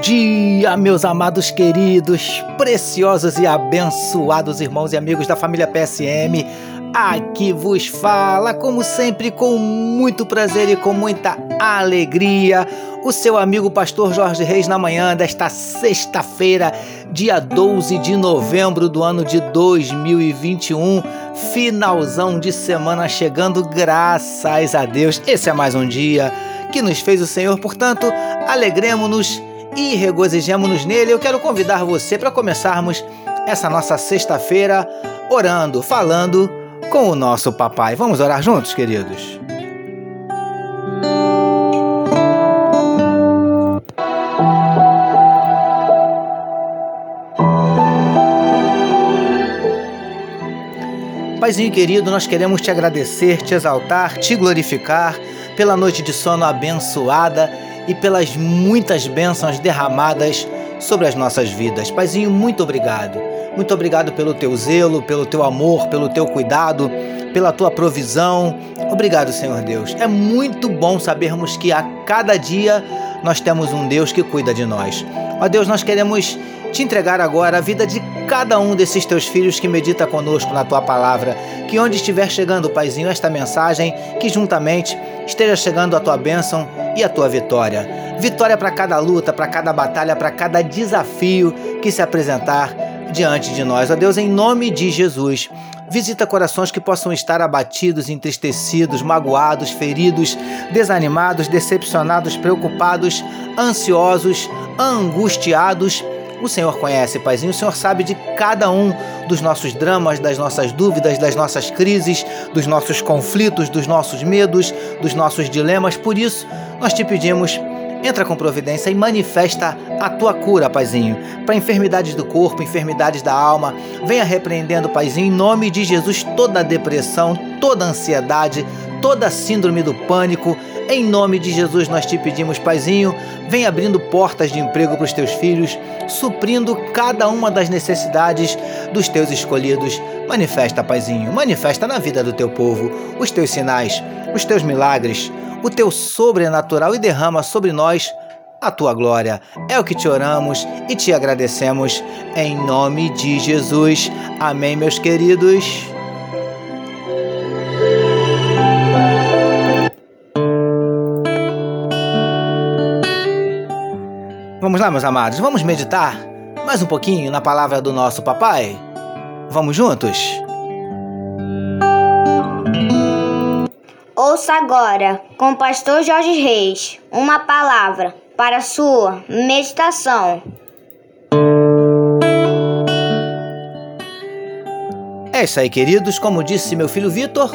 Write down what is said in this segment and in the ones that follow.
dia, meus amados queridos, preciosos e abençoados irmãos e amigos da família PSM. Aqui vos fala, como sempre, com muito prazer e com muita alegria, o seu amigo pastor Jorge Reis na manhã desta sexta-feira, dia 12 de novembro do ano de 2021, finalzão de semana chegando, graças a Deus. Esse é mais um dia que nos fez o Senhor, portanto, alegremos-nos e regozijemos-nos nele. Eu quero convidar você para começarmos essa nossa sexta-feira orando, falando com o nosso papai. Vamos orar juntos, queridos? Paizinho querido, nós queremos te agradecer, te exaltar, te glorificar pela noite de sono abençoada e pelas muitas bênçãos derramadas sobre as nossas vidas. Paizinho, muito obrigado. Muito obrigado pelo teu zelo, pelo teu amor, pelo teu cuidado, pela tua provisão. Obrigado, Senhor Deus. É muito bom sabermos que a cada dia nós temos um Deus que cuida de nós. Ó Deus, nós queremos te entregar agora a vida de cada um desses teus filhos que medita conosco na tua palavra. Que onde estiver chegando, Paizinho, esta mensagem, que juntamente esteja chegando a tua bênção e a tua vitória. Vitória para cada luta, para cada batalha, para cada desafio que se apresentar diante de nós. Ó Deus, em nome de Jesus, visita corações que possam estar abatidos, entristecidos, magoados, feridos, desanimados, decepcionados, preocupados, ansiosos, angustiados o Senhor conhece, Paizinho, o Senhor sabe de cada um dos nossos dramas, das nossas dúvidas, das nossas crises, dos nossos conflitos, dos nossos medos, dos nossos dilemas. Por isso, nós te pedimos entra com providência e manifesta a tua cura, Paizinho, para enfermidades do corpo, enfermidades da alma. Venha repreendendo, Paizinho, em nome de Jesus, toda depressão, toda ansiedade, toda síndrome do pânico. Em nome de Jesus, nós te pedimos, Paizinho, vem abrindo portas de emprego para os teus filhos, suprindo cada uma das necessidades dos teus escolhidos. Manifesta, Paizinho, manifesta na vida do teu povo os teus sinais, os teus milagres, o teu sobrenatural e derrama sobre nós a tua glória. É o que te oramos e te agradecemos em nome de Jesus. Amém, meus queridos. Vamos lá, meus amados, vamos meditar mais um pouquinho na palavra do nosso papai? Vamos juntos? Ouça agora, com o pastor Jorge Reis, uma palavra para sua meditação. É isso aí, queridos. Como disse meu filho Vitor,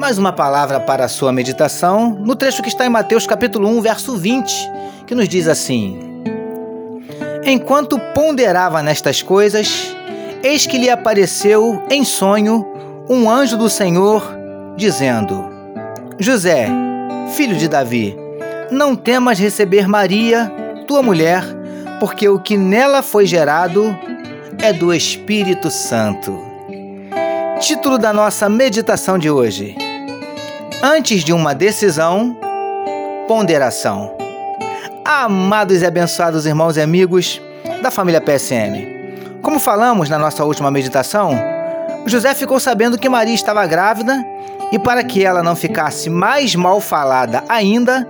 mais uma palavra para a sua meditação no trecho que está em Mateus capítulo 1, verso 20, que nos diz assim: Enquanto ponderava nestas coisas, eis que lhe apareceu em sonho um anjo do Senhor, dizendo: José, filho de Davi, não temas receber Maria, tua mulher, porque o que nela foi gerado é do Espírito Santo. Título da nossa meditação de hoje: Antes de uma decisão, ponderação. Amados e abençoados irmãos e amigos da família PSM. Como falamos na nossa última meditação, José ficou sabendo que Maria estava grávida e, para que ela não ficasse mais mal falada ainda,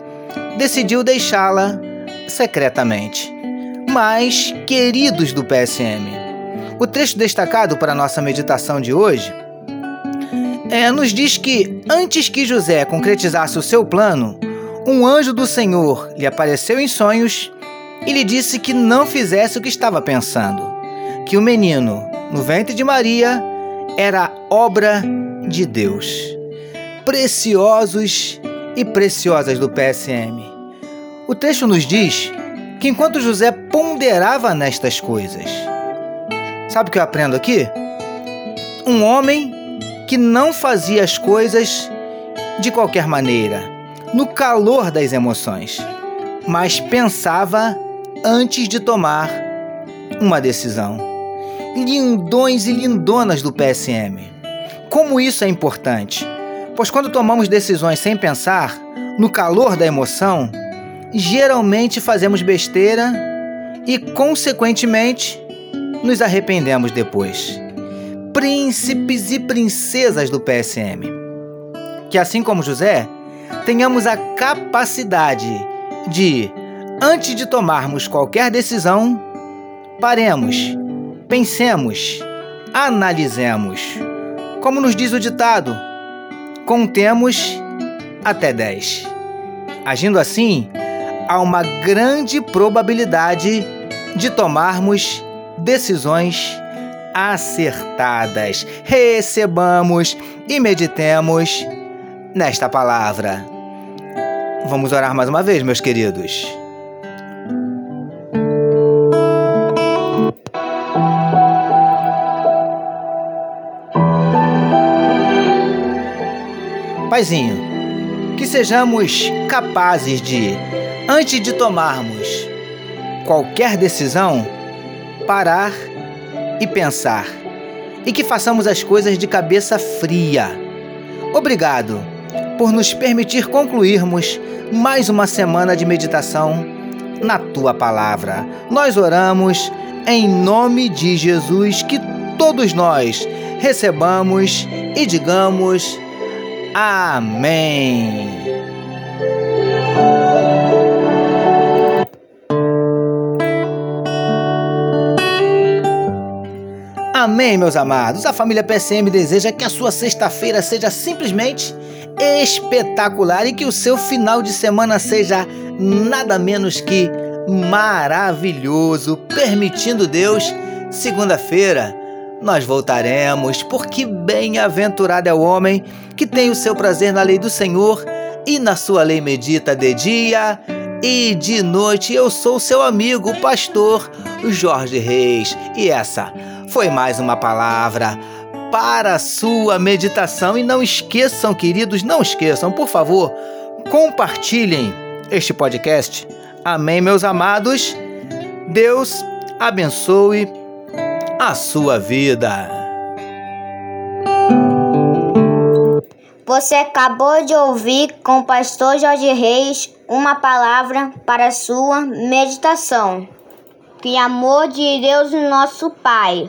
decidiu deixá-la secretamente. Mas, queridos do PSM, o trecho destacado para a nossa meditação de hoje é, nos diz que, antes que José concretizasse o seu plano, um anjo do Senhor lhe apareceu em sonhos e lhe disse que não fizesse o que estava pensando, que o menino no ventre de Maria era obra de Deus. Preciosos e preciosas do PSM. O texto nos diz que enquanto José ponderava nestas coisas, sabe o que eu aprendo aqui? Um homem que não fazia as coisas de qualquer maneira no calor das emoções, mas pensava antes de tomar uma decisão. Lindões e lindonas do PSM. Como isso é importante? Pois quando tomamos decisões sem pensar, no calor da emoção, geralmente fazemos besteira e, consequentemente, nos arrependemos depois. Príncipes e princesas do PSM. Que, assim como José, tenhamos a capacidade de, antes de tomarmos qualquer decisão, paremos, pensemos, analisemos. Como nos diz o ditado, contemos até 10. Agindo assim, há uma grande probabilidade de tomarmos decisões acertadas. Recebamos e meditemos nesta palavra. Vamos orar mais uma vez, meus queridos. Paizinho, que sejamos capazes de, antes de tomarmos qualquer decisão, parar e pensar. E que façamos as coisas de cabeça fria. Obrigado por nos permitir concluirmos mais uma semana de meditação na tua palavra. Nós oramos em nome de Jesus que todos nós recebamos e digamos amém. Amém, meus amados. A família PSM deseja que a sua sexta-feira seja simplesmente espetacular e que o seu final de semana seja nada menos que maravilhoso. Permitindo Deus, segunda-feira nós voltaremos, porque bem-aventurado é o homem que tem o seu prazer na lei do Senhor e na sua lei medita de dia e de noite. Eu sou seu amigo, pastor Jorge Reis, e essa foi mais uma palavra para a sua meditação. E não esqueçam, queridos, não esqueçam, por favor, compartilhem este podcast. Amém, meus amados. Deus abençoe a sua vida. Você acabou de ouvir com o pastor Jorge Reis uma palavra para a sua meditação. Que amor de Deus, nosso Pai